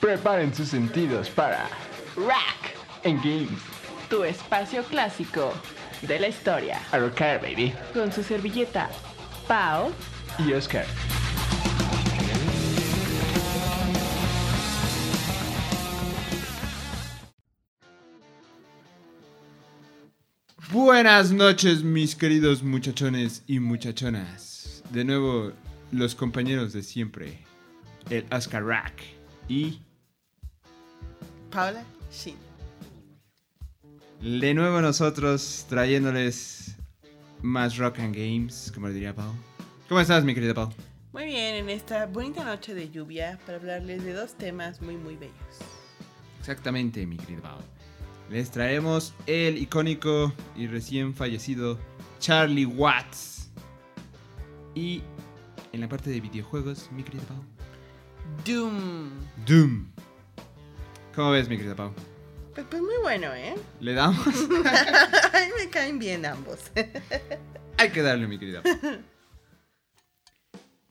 Preparen sus sentidos para Rack, En Games. tu espacio clásico de la historia. A rocar, baby. Con su servilleta Pau. Y Oscar. Buenas noches, mis queridos muchachones y muchachonas. De nuevo, los compañeros de siempre, el Oscar Rack y Paula Shin. de nuevo nosotros trayéndoles más Rock and Games, como le diría Pau. ¿Cómo estás, mi querida Pau? Muy bien, en esta bonita noche de lluvia para hablarles de dos temas muy muy bellos. Exactamente, mi querida Pau. Les traemos el icónico y recién fallecido Charlie Watts. Y en la parte de videojuegos, mi querida Pau. Doom. Doom. ¿Cómo ves, mi querida Pau? Pues, pues muy bueno, ¿eh? ¿Le damos? A mí me caen bien ambos. Hay que darle, mi querida Pau.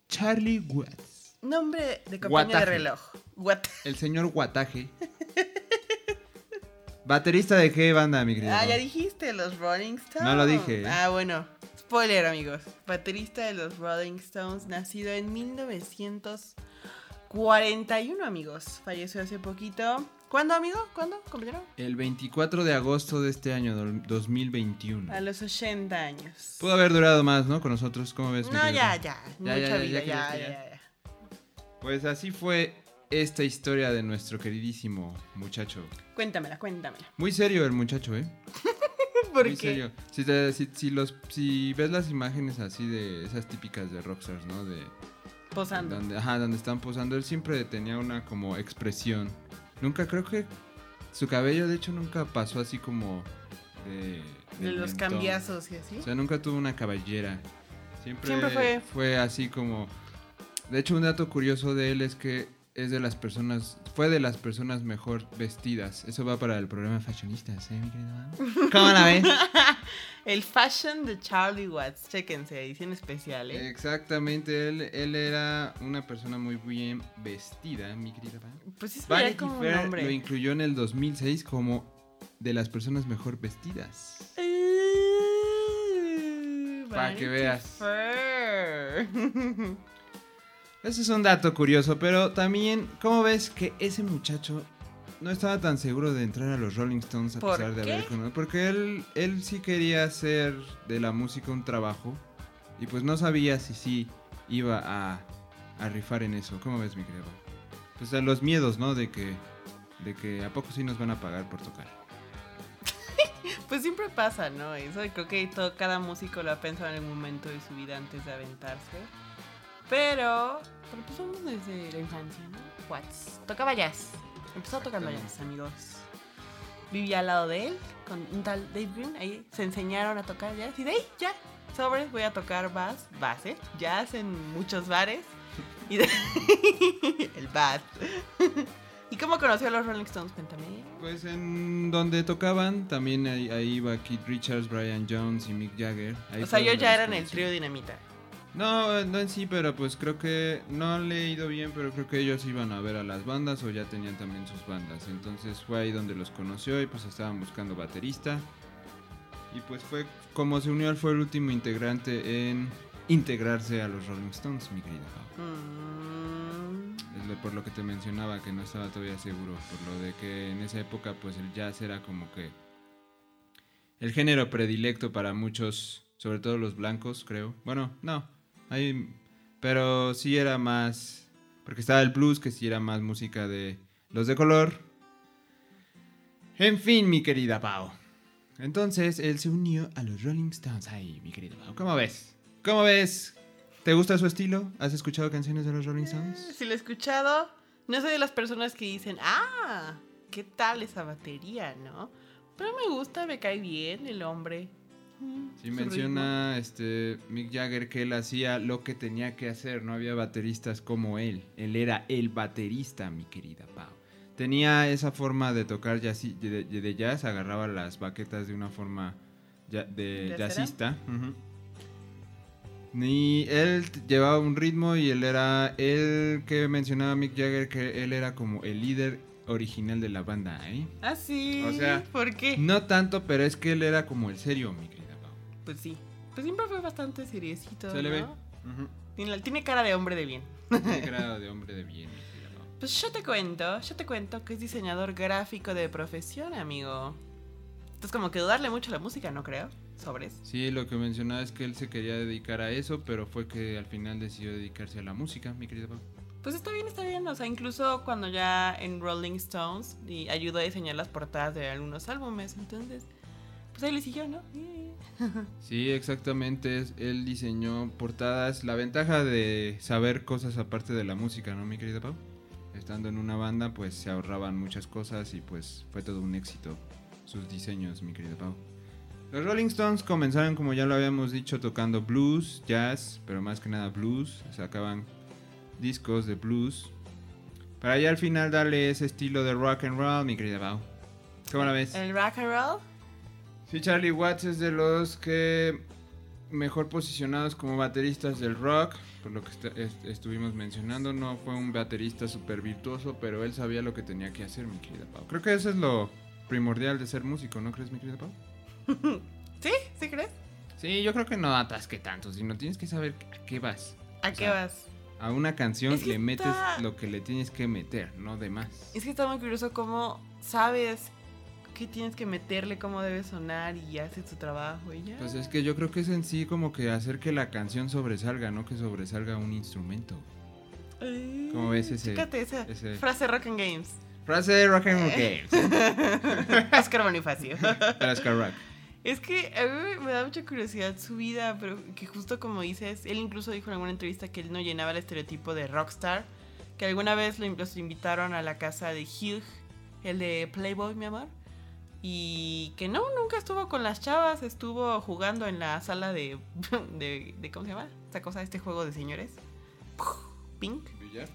Charlie Watts. Nombre de compañía Guataje. de reloj. What? El señor Guataje. ¿Baterista de qué banda, mi querida Ah, Pau? ya dijiste, los Rolling Stones. No lo dije. Ah, bueno. Spoiler, amigos. Baterista de los Rolling Stones, nacido en 1941, amigos. Falleció hace poquito. ¿Cuándo, amigo? ¿Cuándo, compañero? El 24 de agosto de este año, do- 2021. A los 80 años. Pudo haber durado más, ¿no? Con nosotros, ¿cómo ves? No, ya, ya. Ya, Mucha ya, vida, ya, ya, ya, ya, ya. ya. Pues así fue esta historia de nuestro queridísimo muchacho. Cuéntamela, cuéntamela. Muy serio el muchacho, ¿eh? ¿Por Muy qué? serio. Si, te- si- si los, si ves las imágenes así de esas típicas de rockstars, ¿no? De, Posando. Donde, ajá, donde están posando. Él siempre tenía una como expresión. Nunca, creo que su cabello de hecho nunca pasó así como de... De los mentón. cambiazos y así. O sea, nunca tuvo una cabellera. Siempre, Siempre fue- así como... De hecho, un dato curioso de él es que es de las personas... Fue de las personas mejor vestidas. Eso va para el programa Fashionistas, ¿eh, mi querida? ¿Cómo la ves? El fashion de Charlie Watts. Chéquense, edición especial, ¿eh? Exactamente, él, él era una persona muy bien vestida, mi querida. Pues veía Vanity como un Fair lo hombre. incluyó en el 2006 como de las personas mejor vestidas. Uh, Pa' que veas. Fair. Ese es un dato curioso, pero también, ¿cómo ves que ese muchacho no estaba tan seguro de entrar a los Rolling Stones a ¿Por pesar de qué? haber conocido? Porque él, él sí quería hacer de la música un trabajo y pues no sabía si sí iba a, a rifar en eso. ¿Cómo ves, mi querido? Pues a los miedos, ¿no? De que, de que a poco sí nos van a pagar por tocar. Pues siempre pasa, ¿no? Eso creo que todo, cada músico lo ha pensado en algún momento de su vida antes de aventarse. Pero, pero pues somos desde la infancia, ¿no? Watts. Tocaba jazz. Empezó tocando jazz, amigos. Vivía al lado de él, con un tal Dave Green. Ahí se enseñaron a tocar jazz. Y de ahí, ya, sobres, voy a tocar bass, bass, ¿eh? Jazz en muchos bares. Y de... el bass. ¿Y cómo conoció a los Rolling Stones? Cuéntame. Pues en donde tocaban, también ahí, ahí iba Keith Richards, Brian Jones y Mick Jagger. Ahí o sea, yo ya era en el trío Dinamita. No, no en sí, pero pues creo que no le he ido bien, pero creo que ellos iban a ver a las bandas o ya tenían también sus bandas. Entonces fue ahí donde los conoció y pues estaban buscando baterista. Y pues fue como se unió, fue el último integrante en integrarse a los Rolling Stones, mi querida. Mm, Es por lo que te mencionaba que no estaba todavía seguro, por lo de que en esa época pues el jazz era como que el género predilecto para muchos, sobre todo los blancos, creo. Bueno, no, pero sí era más, porque estaba el blues que sí era más música de los de color. En fin, mi querida Pau. Entonces él se unió a los Rolling Stones. Ay, mi querida Pau, ¿cómo ves? ¿Cómo ves? ¿Te gusta su estilo? ¿Has escuchado canciones de los Rolling Stones? si lo he escuchado, no soy de las personas que dicen, ah, ¿qué tal esa batería, no? Pero me gusta, me cae bien el hombre. Sí menciona este Mick Jagger que él hacía lo que tenía que hacer, no había bateristas como él. Él era el baterista, mi querida Pau. Tenía esa forma de tocar jazz, de, jazz, agarraba las baquetas de una forma ya- de jazzista. Ni él llevaba un ritmo y él era el que mencionaba Mick Jagger que él era como el líder original de la banda, ¿eh? Ah, sí. O sea, ¿por qué? No tanto, pero es que él era como el serio, mi querida Pau. Pues sí. Pues siempre fue bastante seriecito. Se le ve. ¿no? Ujú. Tiene, cara de hombre de bien. Tiene grado de hombre de bien. Pues yo te cuento, yo te cuento que es diseñador gráfico de profesión, amigo. Entonces como que dudarle mucho a la música, no creo. Sobres. Sí, lo que mencionaba es que él se quería dedicar a eso, pero fue que al final decidió dedicarse a la música, mi querida Pau. Pues está bien, está bien. O sea, incluso cuando ya en Rolling Stones y ayudó a diseñar las portadas de algunos álbumes. Entonces, pues ahí le siguió, ¿no? Sí, exactamente. es- Él diseñó portadas. La ventaja de saber cosas aparte de la música, ¿no, mi querida Pau? Estando en una banda, pues se ahorraban muchas cosas y pues fue todo un éxito sus diseños, mi querida Pau. Los Rolling Stones comenzaron, como ya lo habíamos dicho, tocando blues, jazz, pero más que nada blues. Sacaban discos de blues. Para ya al final darle ese estilo de rock and roll, mi querida Pau. ¿Cómo la ves? El rock and roll. Sí, Charlie Watts es de los que mejor posicionados como bateristas del rock, por lo que est- est- estuvimos mencionando. No fue un baterista súper virtuoso, pero él sabía lo que tenía que hacer, mi querida Pau. Creo que eso es lo primordial de ser músico, ¿no crees, mi querida Pau? ¿Sí? ¿Sí crees? Sí, yo creo que no atasque tanto, sino tienes que saber a qué vas. ¿A O qué sea, vas? A una canción Es que le metes está- lo que le tienes que meter, no de más. Es que está muy curioso cómo sabes qué tienes que meterle, cómo debe sonar y haces tu trabajo y ya. Pues es que yo creo que es en sí como que hacer que la canción sobresalga, no que sobresalga un instrumento. Ay, ¿Cómo ves ese- Chécate esa ese- frase Rock and Games. Frase de Rock and Eh. Games. Oscar Bonifacio. Oscar Rock. Es que a mí me da mucha curiosidad su vida, pero que justo como dices, él incluso dijo en alguna entrevista que él no llenaba el estereotipo de rockstar, que alguna vez lo- los invitaron a la casa de Hugh, el de Playboy, mi amor, y que no, nunca estuvo con las chavas, estuvo jugando en la sala de, de, de ¿cómo se llama? Esta cosa, este juego de señores. Pink.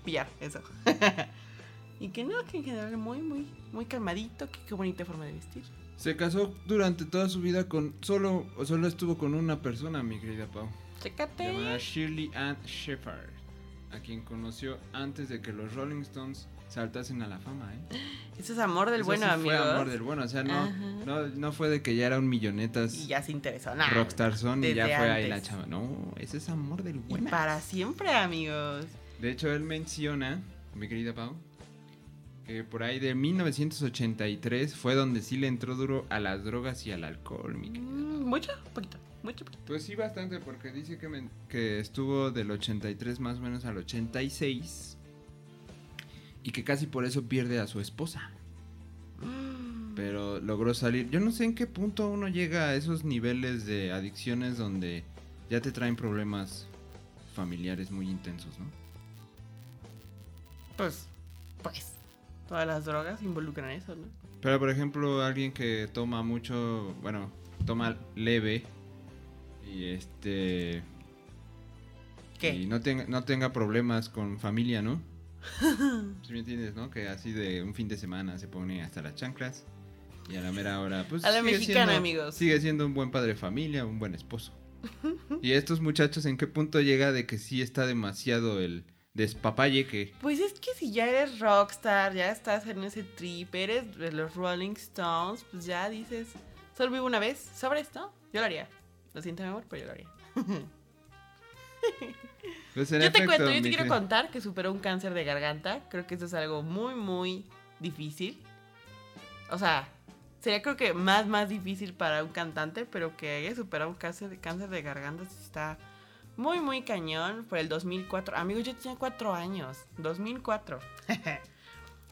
Pillar, eso. y que no, que en general muy, muy, muy calmadito, que qué bonita forma de vestir. Se casó durante toda su vida con solo solo estuvo con una persona, mi querida Pau. Chécate. Llamada Shirley Ann Shepard, a quien conoció antes de que los Rolling Stones saltasen a la fama, ¿eh? Ese es amor del Eso bueno, sí amigos. Fue amor del bueno, o sea, no, no, no fue de que ya era un millonetas Y ya se interesó. Nah, rockstar son y ya fue ahí la chava. No, ese es amor del Y bueno. para siempre, amigos. De hecho, él menciona, mi querida Pau, que por ahí de 1983 fue donde sí le entró duro a las drogas y al alcohol, mi querida. Mm, Mucho, poquito, mucho, poquito. Pues sí, bastante, porque dice que, men- que estuvo del 83 más o menos al 86 y que casi por eso pierde a su esposa. Pero logró salir. Yo no sé en qué punto uno llega a esos niveles de adicciones donde ya te traen problemas familiares muy intensos, ¿no? Pues, pues, todas las drogas involucran eso, ¿no? Pero por ejemplo, alguien que toma mucho, bueno, toma leve y este ¿Qué? y no tenga no tenga problemas con familia, ¿no? ¿Sí me entiendes, no? Que así de un fin de semana se pone hasta las chanclas y a la mera hora, pues A la sigue mexicana, siendo- amigos. Sigue siendo un buen padre de familia, un buen esposo. y estos muchachos, ¿en qué punto llega de que sí está demasiado el despapalle que Pues es que si ya eres rockstar, ya estás en ese trip, eres de los Rolling Stones, pues ya dices, solo vivo una vez, sobre esto, yo lo haría. Lo siento, mi amor, pero yo lo haría. Pues yo te efecto, cuento, yo te quiero contar que superó un cáncer de garganta. Creo que eso es algo muy, muy difícil. O sea, sería creo que más, más difícil para un cantante, pero que haya superado un cáncer de, cáncer de garganta está muy, muy cañón. Por el 2004. Amigos, yo tenía cuatro años. 2004.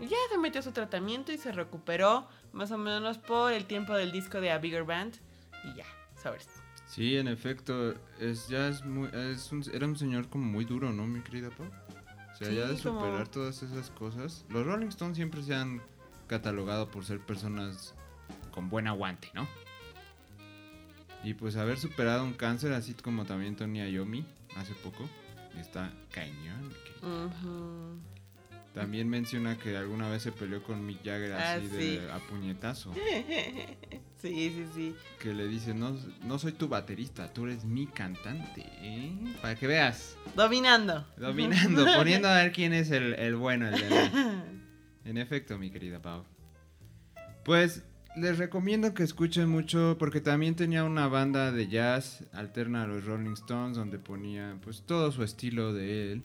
Y ya se metió a su tratamiento y se recuperó más o menos por el tiempo del disco de A Bigger Band. Y ya, sobres. Sí, en efecto, es ya es muy es un- era un señor como muy duro, ¿no, mi querida Pau? O sea, ya de como- superar todas esas cosas. Los Rolling Stones siempre se han catalogado por ser personas con buen aguante, ¿no? Y pues haber superado un cáncer así como también Tony Iommi hace poco, está cañón. mi querido. También menciona que alguna vez se peleó con Mick Jagger Ah, así de a puñetazo. Sí, sí, sí. Que le dice, no, no soy tu baterista, tú eres mi cantante. ¿eh? Para que veas. Dominando. Dominando, poniendo a ver quién es el, el bueno, el de la- En efecto, mi querida Pau. Pues les recomiendo que escuchen mucho porque también tenía una banda de jazz alterna a los Rolling Stones donde ponía pues todo su estilo de él.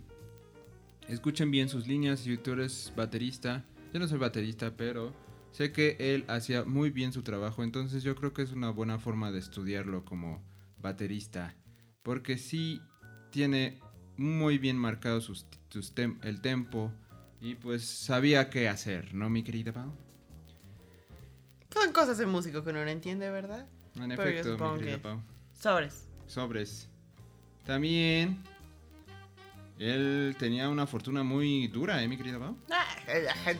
Escuchen bien sus líneas si tú eres baterista. Yo no soy baterista, pero sé que él hacía muy bien su trabajo, entonces yo creo que es una buena forma de estudiarlo como baterista, porque sí tiene muy bien marcado sus, sus tem- el tempo y pues sabía qué hacer, ¿no, mi querida Pau? Son cosas de músico que uno no entiende, ¿verdad? En Pero efecto, mi querida que- Pau. Sobres. Sobres. También él tenía una fortuna muy dura, ¿eh, mi querida Pau? Ah,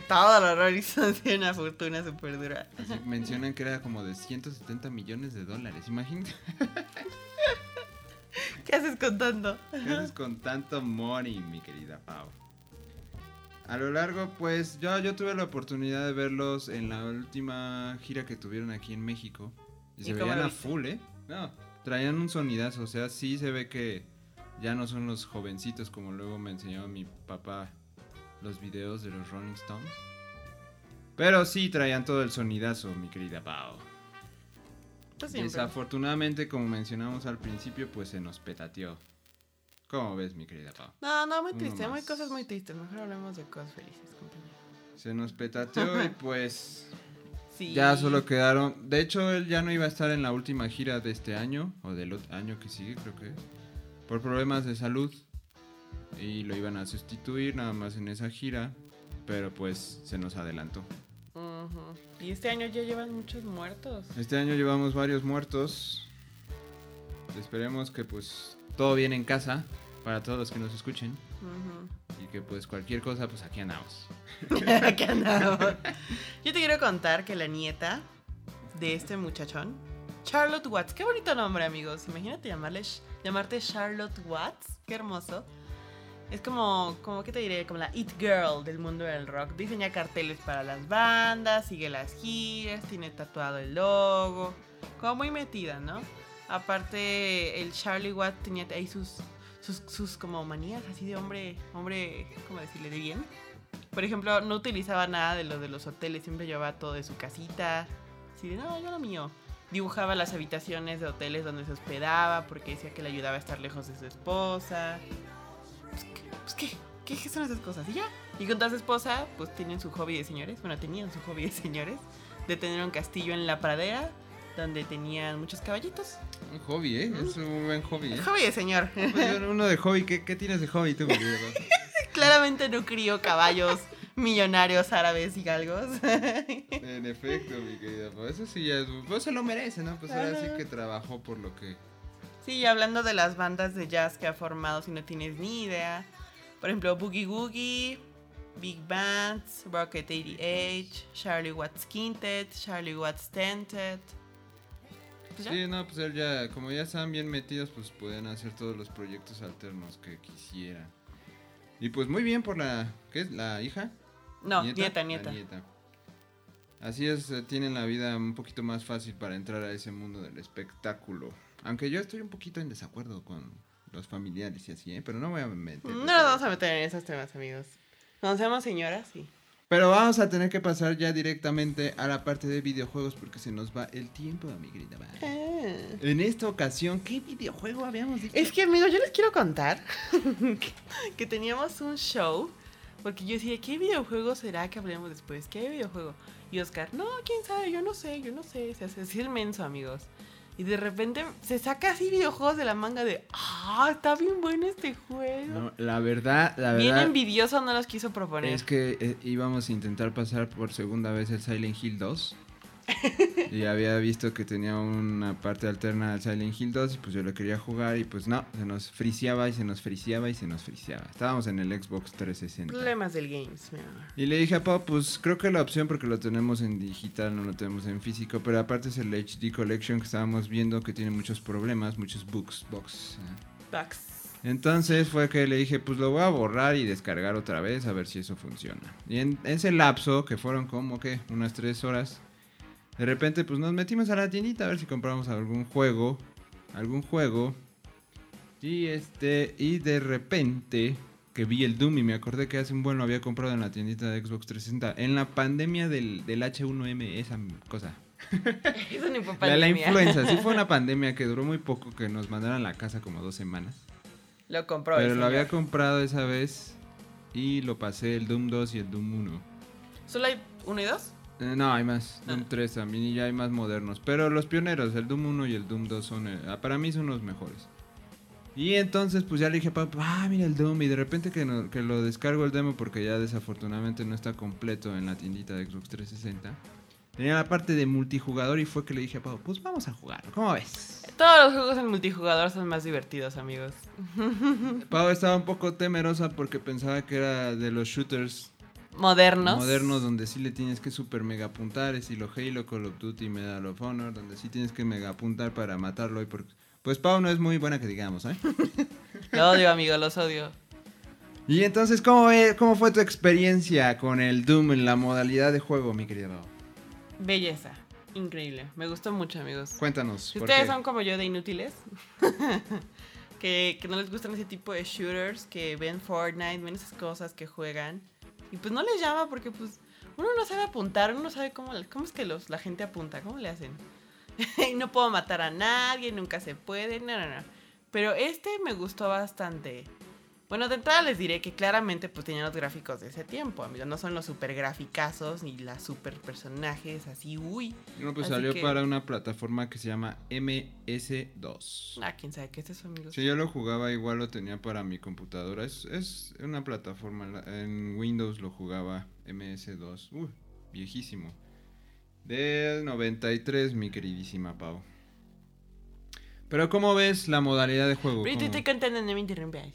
todos los Rolling Stones tienen una fortuna súper dura. Así mencionan que era como de 170 millones de dólares. Imagínate, ¿Qué haces contando? ¿qué haces con tanto money, mi querida Pau? A lo largo, pues yo, yo tuve la oportunidad de verlos en la última gira que tuvieron aquí en México. Y ¿Y se veían a full, ¿eh? No, traían un sonidazo. O sea, sí se ve que ya no son los jovencitos como luego me enseñaba mi papá los videos de los Rolling Stones. Pero sí traían todo el sonidazo, mi querida Pau. Pues. Desafortunadamente, como mencionamos al principio, pues se nos petateó. ¿Cómo ves, mi querida Pau? No, no, muy triste. Muy cosas muy tristes. Mejor hablemos de cosas felices, compañero. Se nos petateó y pues Sí. ya solo quedaron... De hecho, él ya no iba a estar en la última gira de este año, o del año que sigue, creo que. Por problemas de salud. Y lo iban a sustituir nada más en esa gira. Pero pues se nos adelantó. Y este año ya llevan muchos muertos. Este año llevamos varios muertos. Esperemos que pues todo bien en casa para todos los que nos escuchen. Y que pues cualquier cosa, pues aquí andamos. Aquí andamos. Yo te quiero contar que la nieta de este muchachón, Charlotte Watts, qué bonito nombre, amigos. Imagínate llamarle, llamarte Charlotte Watts, qué hermoso. Es como, como, ¿qué te diré? Como la It Girl del mundo del rock. Diseña carteles para las bandas, sigue las giras, tiene tatuado el logo. Como muy metida, ¿no? Aparte, el Charlie Watts tenía ahí sus, sus, sus como manías así de hombre, hombre, ¿cómo decirle? De bien. Por ejemplo, no utilizaba nada de lo de los hoteles, siempre llevaba todo de su casita. Así de, no, yo lo mío. Dibujaba las habitaciones de hoteles donde se hospedaba porque decía que le ayudaba a estar lejos de su esposa. Pues, ¿qué? Pues, ¿qué? ¿Qué qué son esas cosas? Y ya. Y con toda su esposa, pues tienen su hobby de señores. Bueno, tenían su hobby de señores. De tener un castillo en la pradera donde tenían muchos caballitos. Un hobby, ¿eh? Es un buen hobby, ¿eh? Hobby de señor. Pues, uno de hobby, ¿qué, qué tienes de hobby tú? Claramente no crió caballos millonarios árabes y galgos. En efecto, mi querida. Pues eso sí ya es... Pues se lo merece, ¿no? Pues ahora sí que trabajó por lo que... Sí, y hablando de las bandas de jazz que ha formado, si no tienes ni idea. Por ejemplo, Boogie Woogie, Big Bands, Rocket 88, Charlie Watts Quintet, Charlie Watts Tentet. Pues ya. Sí, no, pues él ya... Como ya estaban bien metidos, pues pueden hacer todos los proyectos alternos que quisieran. Y pues muy bien por la... ¿Qué es? ¿La hija? No, nieta, nieta. nieta. Así es, eh, tienen la vida un poquito más fácil para entrar a ese mundo del espectáculo. Aunque yo estoy un poquito en desacuerdo con los familiares y así, ¿eh? Pero no voy a meter. No nos vamos a meter en esos temas, amigos. Cuando seamos señoras, sí. Pero vamos a tener que pasar ya directamente a la parte de videojuegos porque se nos va el tiempo. Val. Ah. En esta ocasión, ¿qué videojuego habíamos dicho? Es que, amigos, yo les quiero contar que teníamos un show. Porque yo decía, ¿qué videojuego será que hablemos después? ¿Qué videojuego? Y Oscar, no, quién sabe, yo no sé, yo no sé. Se hace así el menso, amigos. Y de repente se saca así videojuegos de la manga de, ah, está bien bueno este juego. No, la verdad, la bien verdad envidioso no los quiso proponer. es que eh, íbamos a intentar pasar por segunda vez el Silent Hill 2. Y había visto que tenía una parte alterna al Silent Hill 2 y pues yo lo quería jugar y pues no, se nos friseaba y se nos friseaba y se nos friseaba. Estábamos en el Xbox 360. Problemas del games, mi amor. Y le dije a Pau, pues creo que la opción, porque lo tenemos en digital, no lo tenemos en físico, pero aparte es el HD Collection que estábamos viendo que tiene muchos problemas, muchos bugs, bugs. ¿eh? Bugs. Entonces fue que le dije, pues lo voy a borrar y descargar otra vez a ver si eso funciona. Y en ese lapso, que fueron como que unas tres horas, de repente pues nos metimos a la tiendita a ver si compramos algún juego, algún juego. Y este, y de repente que vi el Doom y me acordé que hace un buen lo había comprado en la tiendita de Xbox 360, en la pandemia del, del H1M, esa cosa. Eso ni fue La, la influenza, sí fue una pandemia que duró muy poco, que nos mandaron a la casa como dos semanas. Lo compró. Pero lo había comprado esa vez y lo pasé el Doom 2 y el Doom 1. ¿Solo hay uno y dos? Eh, no, hay más. Ah. Doom 3 también y ya hay más modernos. Pero los pioneros, el Doom 1 y el Doom 2 son, eh, ah, para mí son los mejores. Y entonces pues ya le dije a papá, ah, mira el Doom. Y de repente que, no- que lo descargo el demo porque ya desafortunadamente no está completo en la tiendita de Xbox 360. Tenía la parte de multijugador y fue que le dije a Pau, pues vamos a jugar, ¿cómo ves? Todos los juegos en multijugador son más divertidos, amigos. Pau estaba un poco temerosa porque pensaba que era de los shooters Modernos. modernos donde sí le tienes que super mega apuntar, estilo Halo, Call of Duty, Medal of Honor, donde sí tienes que mega apuntar para matarlo y porque pues Pau no es muy buena que digamos, ¿eh? Lo odio, amigo, los odio. Y entonces, ¿cómo, ¿cómo fue tu experiencia con el Doom en la modalidad de juego, mi querida Pau? Belleza. Increíble. Me gustó mucho, amigos. Cuéntanos. Si ¿por ustedes qué? son como yo de inútiles, que, que no les gustan ese tipo de shooters, que ven Fortnite, ven esas cosas que juegan, y pues no les llama porque pues uno no sabe apuntar, uno no sabe cómo, cómo es que los, la gente apunta, cómo le hacen. no puedo matar a nadie, nunca se puede, no, no, no. Pero este me gustó bastante. Bueno, de entrada les diré que claramente pues tenían los gráficos de ese tiempo, amigos. No son los super graficazos ni las super personajes así, uy. No, pues Así salió que- para una plataforma que se llama MS2. Ah, quién sabe qué es eso, amigos. Si yo lo jugaba, igual lo tenía para mi computadora. Es, es una plataforma. la- En Windows lo jugaba MS2. Uy, viejísimo. Del 93, mi queridísima Pau. Pero ¿cómo ves la modalidad de juego? Pero te estoy contando, no me interrumpas.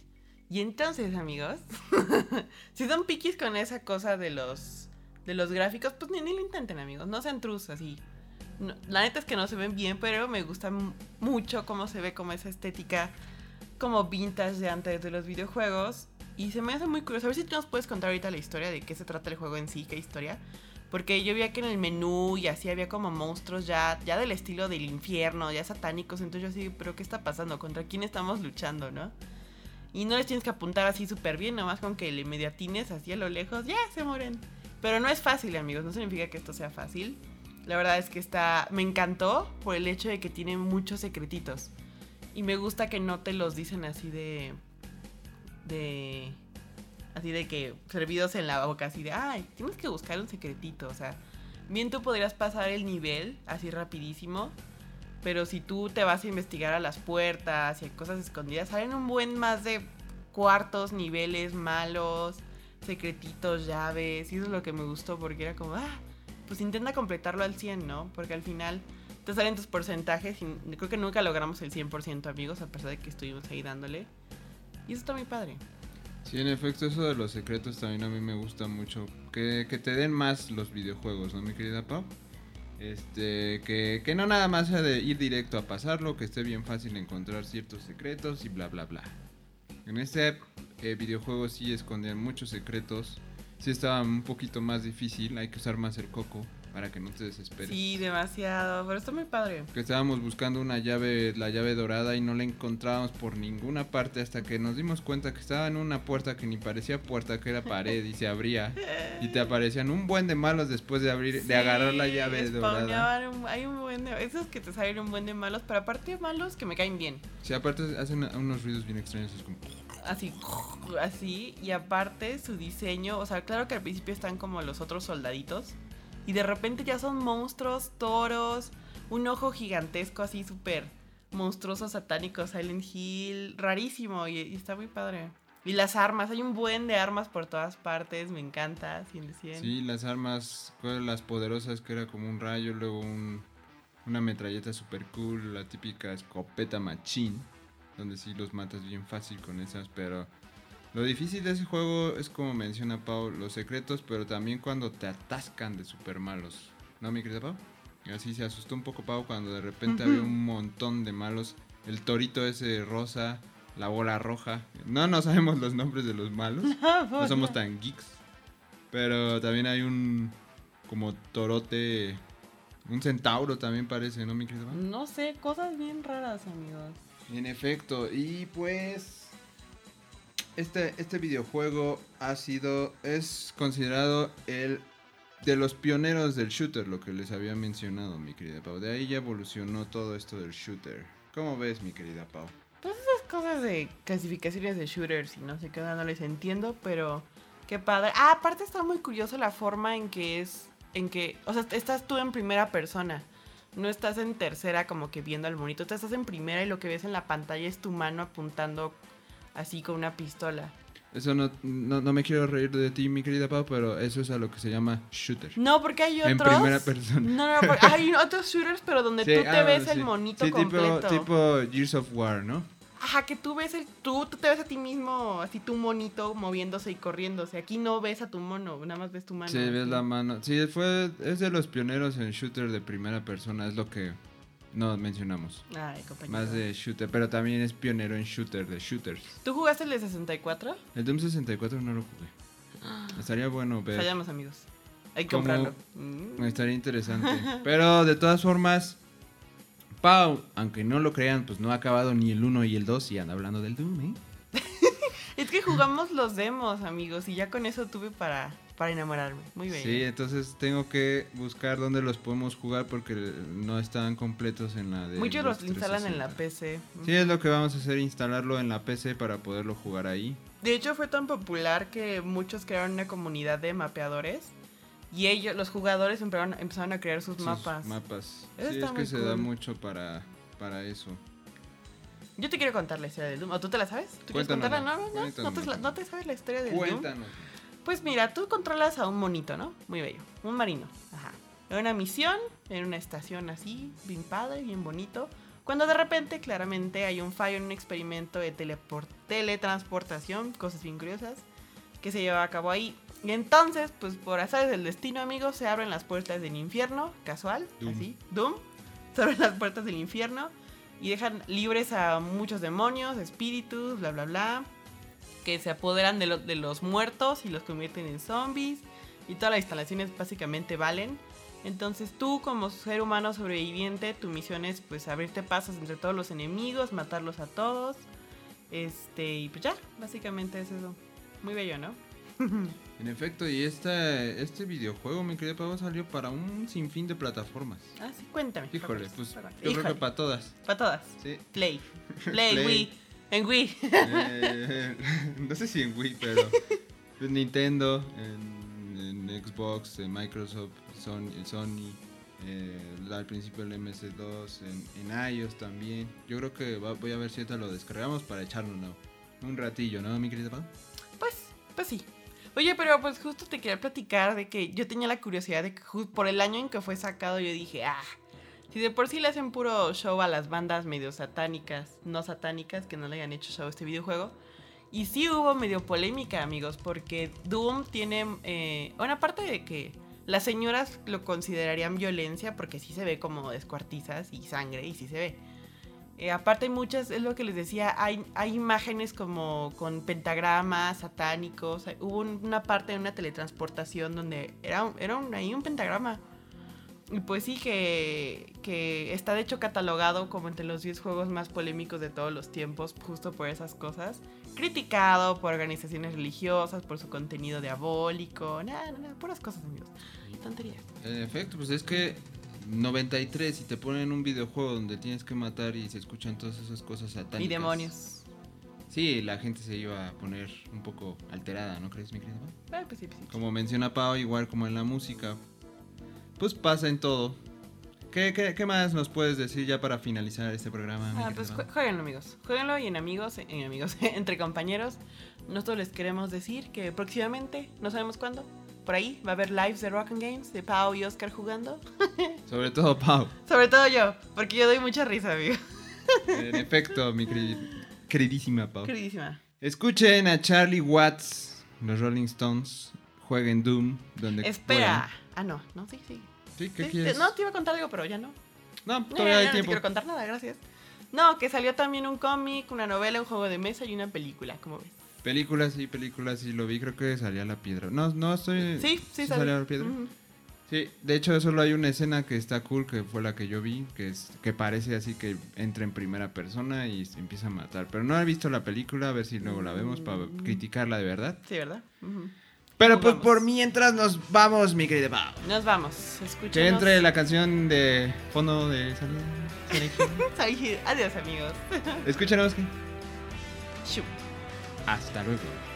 Y entonces, amigos, si son piquis con esa cosa de los de los gráficos, pues ni, ni lo intenten, amigos. No sean trus así. No- la neta es que no se ven bien, pero me gusta mucho cómo se ve como esa estética como vintage de antes de los videojuegos. Y se me hace muy curioso. A ver si tú nos puedes contar ahorita la historia de qué se trata el juego en sí, qué historia. Porque yo veía que en el menú y así había como monstruos ya, ya del estilo del infierno, ya satánicos. Entonces yo así, pero ¿qué está pasando? ¿Contra quién estamos luchando, no? Y no les tienes que apuntar así súper bien, nomás con que le mediatines así a lo lejos, ya se mueren. Pero no es fácil, amigos, no significa que esto sea fácil. La verdad es que está. Me encantó por el hecho de que tiene muchos secretitos. Y me gusta que no te los dicen así de. de. Así de que servidos en la boca, así de, ay, tienes que buscar un secretito. O sea, bien tú podrías pasar el nivel así rapidísimo. Pero si tú te vas a investigar a las puertas y cosas escondidas, salen un buen más de cuartos, niveles malos, secretitos, llaves. Y eso es lo que me gustó porque era como, ah, pues intenta completarlo al 100, ¿no? Porque al final te salen tus porcentajes y creo que nunca logramos el 100% amigos, a pesar de que estuvimos ahí dándole. Y eso está muy padre. Sí, en efecto, eso de los secretos también a mí me gusta mucho. Que, que te den más los videojuegos, ¿no, mi querida Pau? Este, que, no nada más sea de ir directo a pasarlo, que esté bien fácil encontrar ciertos secretos y bla, bla, bla. En este eh, videojuego sí escondían muchos secretos. Sí estaba un poquito más difícil, hay que usar más el coco para que no te desesperes. Sí, demasiado, pero está muy padre. Que estábamos buscando una llave, la llave dorada y no la encontrábamos por ninguna parte hasta que nos dimos cuenta que estaba en una puerta que ni parecía puerta, que era pared y se abría. Y te aparecían un buen de malos después de abrir, de agarrar la Sí, llave dorada. un- hay un buen de, esos que te salen un buen de malos, pero aparte malos que me caen bien. Sí, aparte hacen unos ruidos bien extraños, es como... Así, así, y aparte su diseño, o sea, claro que al principio están como los otros soldaditos, y de repente ya son monstruos, toros, un ojo gigantesco así súper monstruoso, satánico, Silent Hill, rarísimo, y, y está muy padre. Y las armas, hay un buen de armas por todas partes, me encanta, 100 de 100. Sí, las armas, ¿cuáles las poderosas que era como un rayo, luego un, una metralleta super cool, la típica escopeta machín, donde sí los matas bien fácil con esas, pero lo difícil de ese juego es como menciona Pau, los secretos, pero también cuando te atascan de super malos. ¿No, mi querida Pau? Así se asustó un poco Pau cuando de repente había un montón de malos, el torito ese rosa, la bola roja. No, no sabemos los nombres de los malos. No somos tan geeks. Pero también hay un como torote, un centauro también parece, ¿no, mi querido? Val? No sé, cosas bien raras, amigos. En efecto, y pues este, este videojuego ha sido, es considerado el de los pioneros del shooter, lo que les había mencionado, mi querida Pau. De ahí ya evolucionó todo esto del shooter. ¿Cómo ves, mi querida Pau? Pues esas cosas de clasificaciones de shooters y no sé qué, no les entiendo, pero qué padre. Ah, aparte está muy curioso la forma en que es, en que, o sea, estás tú en primera persona. No estás en tercera como que viendo al monito, tú estás en primera y lo que ves en la pantalla es tu mano apuntando así con una pistola. Eso no, no, no me quiero reír de ti, mi querida Pau, pero eso es a lo que se llama shooter. No, porque hay otros. En primera persona. No, no, porque hay otros shooters, pero donde Sí, tú te ah, ves sí. el monito Sí, completo. tipo, tipo Gears of War, ¿no? Ajá, que tú ves el. Tú, tú te ves a ti mismo, así tu monito moviéndose y corriéndose. Aquí no ves a tu mono, nada más ves tu mano. Sí, ves la mano. Sí, fue, es de los pioneros en shooter de primera persona, es lo que no mencionamos. Ay, compañero. Más de shooter, pero también es pionero en shooter de shooters. ¿Tú jugaste el de 64? El Doom 64 no lo jugué. Estaría bueno ver. Fallamos, amigos. Hay que comprarlo. Mm. Estaría interesante. Pero de todas formas, Pau, aunque no lo crean, pues no ha acabado ni el 1 y el 2 y anda hablando del Doom, ¿eh? Es que jugamos los demos, amigos, y ya con eso tuve para, para enamorarme. Muy bien. Sí, entonces tengo que buscar dónde los podemos jugar porque no están completos en la de. Muchos los instalan en 360. la PC. Sí, es lo que vamos a hacer, instalarlo en la PC para poderlo jugar ahí. De hecho, fue tan popular que muchos crearon una comunidad de mapeadores. Y ellos, los jugadores, empezaron, empezaron a crear sus Sus mapas. Mapas. Eso Sí, es que muy se da cool. mucho para, para eso. Yo te quiero contar la historia del Doom. ¿O tú te la sabes? ¿Tú quieres Cuéntanosla, contarla? No, no, no, no, te, no te sabes la historia del Doom. Cuéntanos. Pues mira, tú controlas a un monito, ¿no? Muy bello. Un marino. Ajá. En una misión, en una estación así, bien padre, bien bonito. Cuando de repente, claramente, hay un fallo en un experimento de teletransportación, cosas bien curiosas, que se lleva a cabo ahí. Y entonces, pues por azares del destino, amigos, se abren las puertas del infierno, casual, Doom. así, Doom. Se abren las puertas del infierno y dejan libres a muchos demonios, espíritus, bla, bla, bla que se apoderan de, lo- de los muertos y los convierten en zombies. Y todas las instalaciones básicamente valen. Entonces tú como ser humano sobreviviente, tu misión es pues abrirte pasos entre todos los enemigos, matarlos a todos. Este, y pues ya, básicamente es eso. Muy bello, ¿no? En efecto, y este, este videojuego, mi querido Pau, salió para un sinfín de plataformas. Ah, sí, cuéntame. Híjole, pues yo creo que para todas. pa' todas. Sí. Play. Play, Play. Wii. En Wii. Eh, no sé si en Wii, pero pues, Nintendo, en, en Xbox, en Microsoft, Sony, Sony eh, al principio el MS2, en, en iOS también. Yo creo que va- voy a ver si ahorita lo descargamos para echarlo ¿no? un ratillo, ¿no, mi querida Pau? Pues, pues sí. Oye, pero pues justo te quería platicar de que yo tenía la curiosidad de que por el año en que fue sacado yo dije, ah, si de por sí le hacen puro show a las bandas medio satánicas, no satánicas, que no le hayan hecho show a este videojuego. Y sí hubo medio polémica, amigos, porque Doom tiene, eh, una parte de que las señoras lo considerarían violencia, porque sí se ve como descuartizas y sangre, y sí se ve. Eh, aparte muchas, es lo que les decía, hay, hay imágenes como con pentagramas satánicos. Hubo un- una parte de una teletransportación donde era, era un, ahí un pentagrama. Y pues sí, que, que está de hecho catalogado como entre los 10 juegos más polémicos de todos los tiempos, justo por esas cosas. Criticado por organizaciones religiosas, por su contenido diabólico. Nada, nada, puras cosas, amigos. Tonterías. En efecto, pues es que 93 y te ponen un videojuego donde tienes que matar y se escuchan todas esas cosas satánicas. Y demonios. Sí, la gente se iba a poner un poco alterada, ¿no crees, mi querida Pau? Ah, pues sí, pues sí. Como menciona Pau, igual como en la música, pues pasa en todo. ¿Qué, qué, qué más nos puedes decir ya para finalizar este programa? Ah, pues jue- jueguenlo, amigos. Jueguenlo y en amigos, en amigos, entre compañeros. Nosotros les queremos decir que próximamente, no sabemos cuándo, por ahí va a haber lives de Rock and Games de Pau y Oscar jugando. Sobre todo Pau. Sobre todo yo, porque yo doy mucha risa, amigo. En efecto, mi queri- queridísima Pau. Queridísima. Escuchen a Charlie Watts, los Rolling Stones, jueguen Doom, donde Espera. Ah, no, no, sí, sí. ¿Qué Sí, quieres? te- no, te iba a contar algo, pero ya no. No, No, todavía hay no te tiempo. quiero contar nada, gracias. No, que salió también un cómic, una novela, un juego de mesa y una película, ¿cómo ves? Películas, sí, películas, sí, lo vi, creo que salía la piedra. No, no estoy... Sí, sí, salía la piedra. Sí, de hecho solo hay una escena que está cool, que fue la que yo vi, que es que parece así que entra en primera persona y se empieza a matar. Pero no he visto la película, a ver si luego la vemos para Mm. criticarla de verdad. Sí, ¿verdad? Pero Nos pues vamos. por mientras nos vamos, mi querida Pau. Nos vamos, escuchemos. Que entre la canción de fondo de salida. Adiós, amigos. Escúchanos. Hasta luego.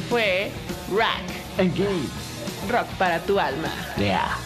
Fue Rack, Engage. rock para tu alma. Yeah.